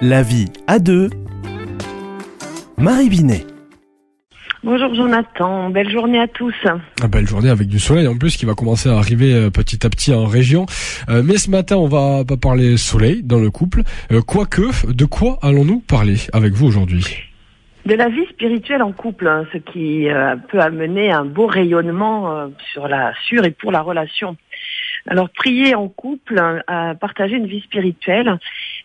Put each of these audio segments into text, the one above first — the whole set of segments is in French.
La vie à deux. Marie Binet. Bonjour Jonathan, belle journée à tous. Ah, belle journée avec du soleil en plus qui va commencer à arriver euh, petit à petit en région. Euh, mais ce matin, on va pas parler soleil dans le couple. Euh, quoique, de quoi allons-nous parler avec vous aujourd'hui? De la vie spirituelle en couple, hein, ce qui peut amener un beau rayonnement sur la sur et pour la relation. Alors prier en couple, à partager une vie spirituelle,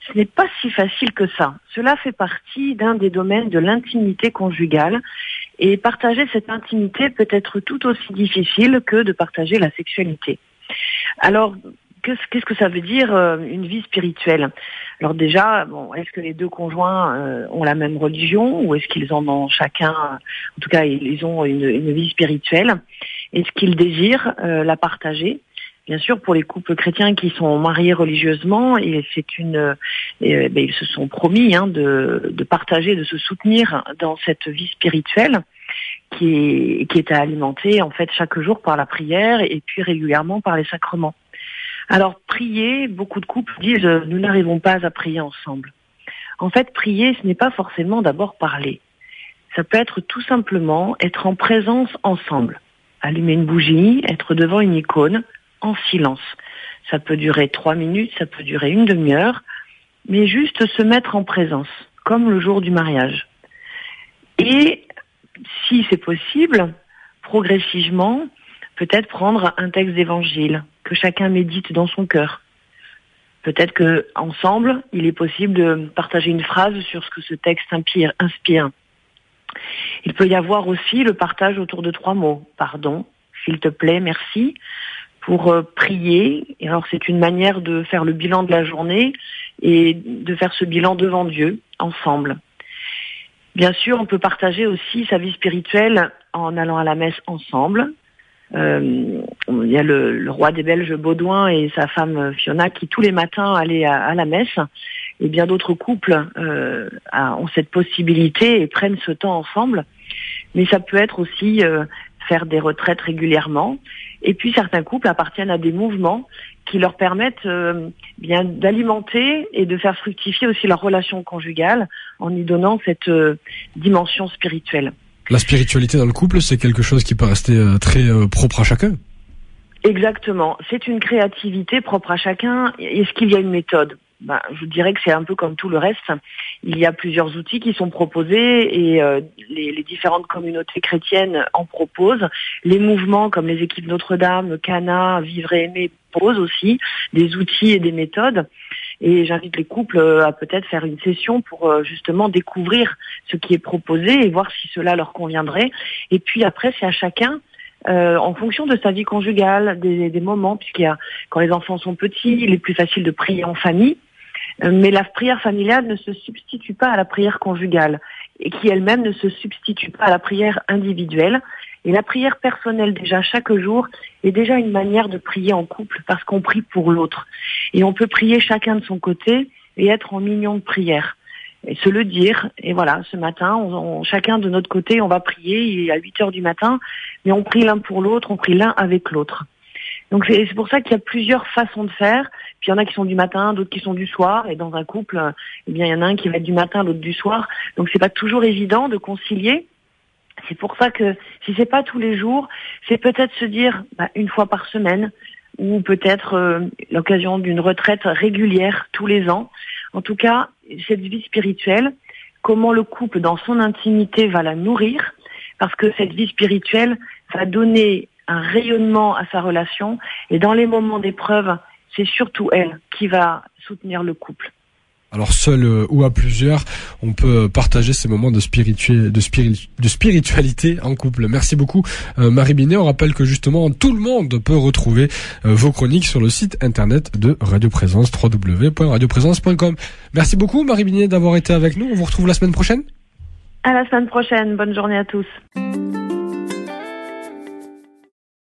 ce n'est pas si facile que ça. Cela fait partie d'un des domaines de l'intimité conjugale et partager cette intimité peut être tout aussi difficile que de partager la sexualité. Alors, qu'est-ce que ça veut dire euh, une vie spirituelle? Alors déjà, bon, est-ce que les deux conjoints euh, ont la même religion ou est-ce qu'ils en ont chacun, en tout cas, ils ont une, une vie spirituelle? Est-ce qu'ils désirent euh, la partager? Bien sûr, pour les couples chrétiens qui sont mariés religieusement, euh, ben, ils se sont promis hein, de, partager, de se soutenir dans cette vie spirituelle qui est, qui est alimentée en fait chaque jour par la prière et puis régulièrement par les sacrements. Alors prier, beaucoup de couples disent nous n'arrivons pas à prier ensemble. En fait, prier, ce n'est pas forcément d'abord parler. Ça peut être tout simplement être en présence ensemble. Allumer une bougie, être devant une icône, en silence. Ça peut durer trois minutes, ça peut durer une demi-heure, mais juste se mettre en présence, comme le jour du mariage. Et si c'est possible, progressivement, peut-être prendre un texte d'évangile que chacun médite dans son cœur. Peut-être que ensemble, il est possible de partager une phrase sur ce que ce texte inspire. Il peut y avoir aussi le partage autour de trois mots. Pardon, s'il te plaît, merci pour euh, prier. Et alors c'est une manière de faire le bilan de la journée et de faire ce bilan devant Dieu ensemble. Bien sûr, on peut partager aussi sa vie spirituelle en allant à la messe ensemble. Euh, il y a le, roi des Belges Baudouin et sa femme Fiona qui tous les matins allaient à, la messe. Et bien d'autres couples euh, ont cette possibilité et prennent ce temps ensemble. Mais ça peut être aussi euh, faire des retraites régulièrement. Et puis certains couples appartiennent à des mouvements qui leur permettent euh, bien d'alimenter et de faire fructifier aussi leur relation conjugale en y donnant cette euh, dimension spirituelle. La spiritualité dans le couple, c'est quelque chose qui peut rester euh, très propre à chacun? Exactement. C'est une créativité propre à chacun. Est-ce qu'il y a une méthode? Ben, je dirais que c'est un peu comme tout le reste. Il y a plusieurs outils qui sont proposés et euh, les, les, différentes communautés chrétiennes en proposent. Les mouvements comme les équipes Notre-Dame, Cana, Vivre et Aimer proposent aussi des outils et des méthodes. Et j'invite les couples euh, à peut-être faire une session pour euh, justement découvrir ce qui est proposé et voir si cela leur conviendrait. Et puis après, c'est à chacun euh, en fonction de sa vie conjugale, des, des moments, puisqu'il y a quand les enfants sont petits, il est plus facile de prier en famille. Euh, mais la prière familiale ne se substitue pas à la prière conjugale et qui elle-même ne se substitue pas à la prière individuelle. Et la prière personnelle déjà chaque jour est déjà une manière de prier en couple parce qu'on prie pour l'autre. Et on peut prier chacun de son côté et être en union de prière. Et se le dire. Et voilà, ce matin, on, chacun de notre côté, on va prier. Est à 8 heures du matin, mais on prie l'un pour l'autre, on prie l'un avec l'autre. Donc c'est pour ça qu'il y a plusieurs façons de faire. Puis il y en a qui sont du matin, d'autres qui sont du soir. Et dans un couple, eh bien il y en a un qui va être du matin, l'autre du soir. Donc c'est pas toujours évident de concilier. C'est pour ça que si c'est pas tous les jours, c'est peut-être se dire bah, une fois par semaine ou peut-être euh, l'occasion d'une retraite régulière tous les ans. En tout cas, cette vie spirituelle, comment le couple dans son intimité va la nourrir, parce que cette vie spirituelle va donner un rayonnement à sa relation. Et dans les moments d'épreuve, c'est surtout elle qui va soutenir le couple. Alors seul euh, ou à plusieurs, on peut partager ces moments de, spiritualité en couple. Merci beaucoup euh, Marie Binet. On rappelle que justement tout le monde peut retrouver euh, vos chroniques sur le site internet de Radio Présence www.radioprésence.com. Merci beaucoup Marie Binet d'avoir été avec nous. On vous retrouve la semaine prochaine. À la semaine prochaine. Bonne journée à tous.